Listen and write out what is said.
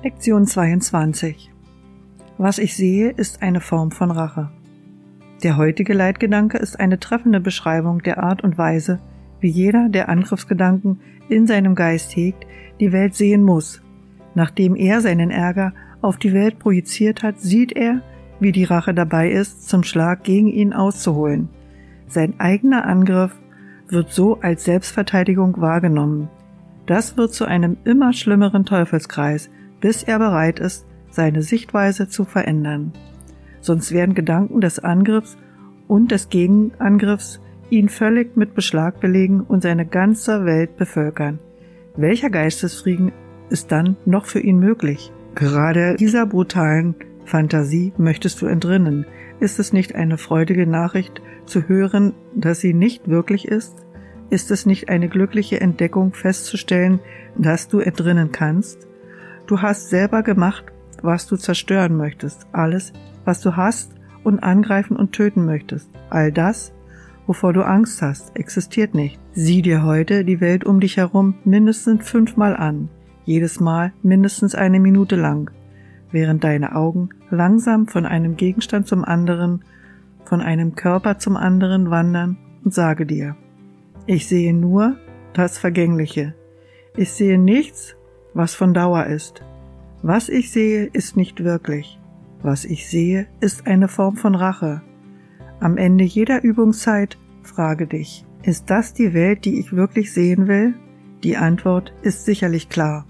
Lektion 22 Was ich sehe, ist eine Form von Rache. Der heutige Leitgedanke ist eine treffende Beschreibung der Art und Weise, wie jeder, der Angriffsgedanken in seinem Geist hegt, die Welt sehen muss. Nachdem er seinen Ärger auf die Welt projiziert hat, sieht er, wie die Rache dabei ist, zum Schlag gegen ihn auszuholen. Sein eigener Angriff wird so als Selbstverteidigung wahrgenommen. Das wird zu einem immer schlimmeren Teufelskreis, bis er bereit ist, seine Sichtweise zu verändern. Sonst werden Gedanken des Angriffs und des Gegenangriffs ihn völlig mit Beschlag belegen und seine ganze Welt bevölkern. Welcher Geistesfrieden ist dann noch für ihn möglich? Gerade dieser brutalen Fantasie möchtest du entrinnen. Ist es nicht eine freudige Nachricht zu hören, dass sie nicht wirklich ist? Ist es nicht eine glückliche Entdeckung festzustellen, dass du entrinnen kannst? Du hast selber gemacht, was du zerstören möchtest, alles, was du hast und angreifen und töten möchtest. All das, wovor du Angst hast, existiert nicht. Sieh dir heute die Welt um dich herum mindestens fünfmal an, jedes Mal mindestens eine Minute lang, während deine Augen langsam von einem Gegenstand zum anderen, von einem Körper zum anderen wandern und sage dir, ich sehe nur das Vergängliche. Ich sehe nichts, was von Dauer ist. Was ich sehe, ist nicht wirklich. Was ich sehe, ist eine Form von Rache. Am Ende jeder Übungszeit frage dich, ist das die Welt, die ich wirklich sehen will? Die Antwort ist sicherlich klar.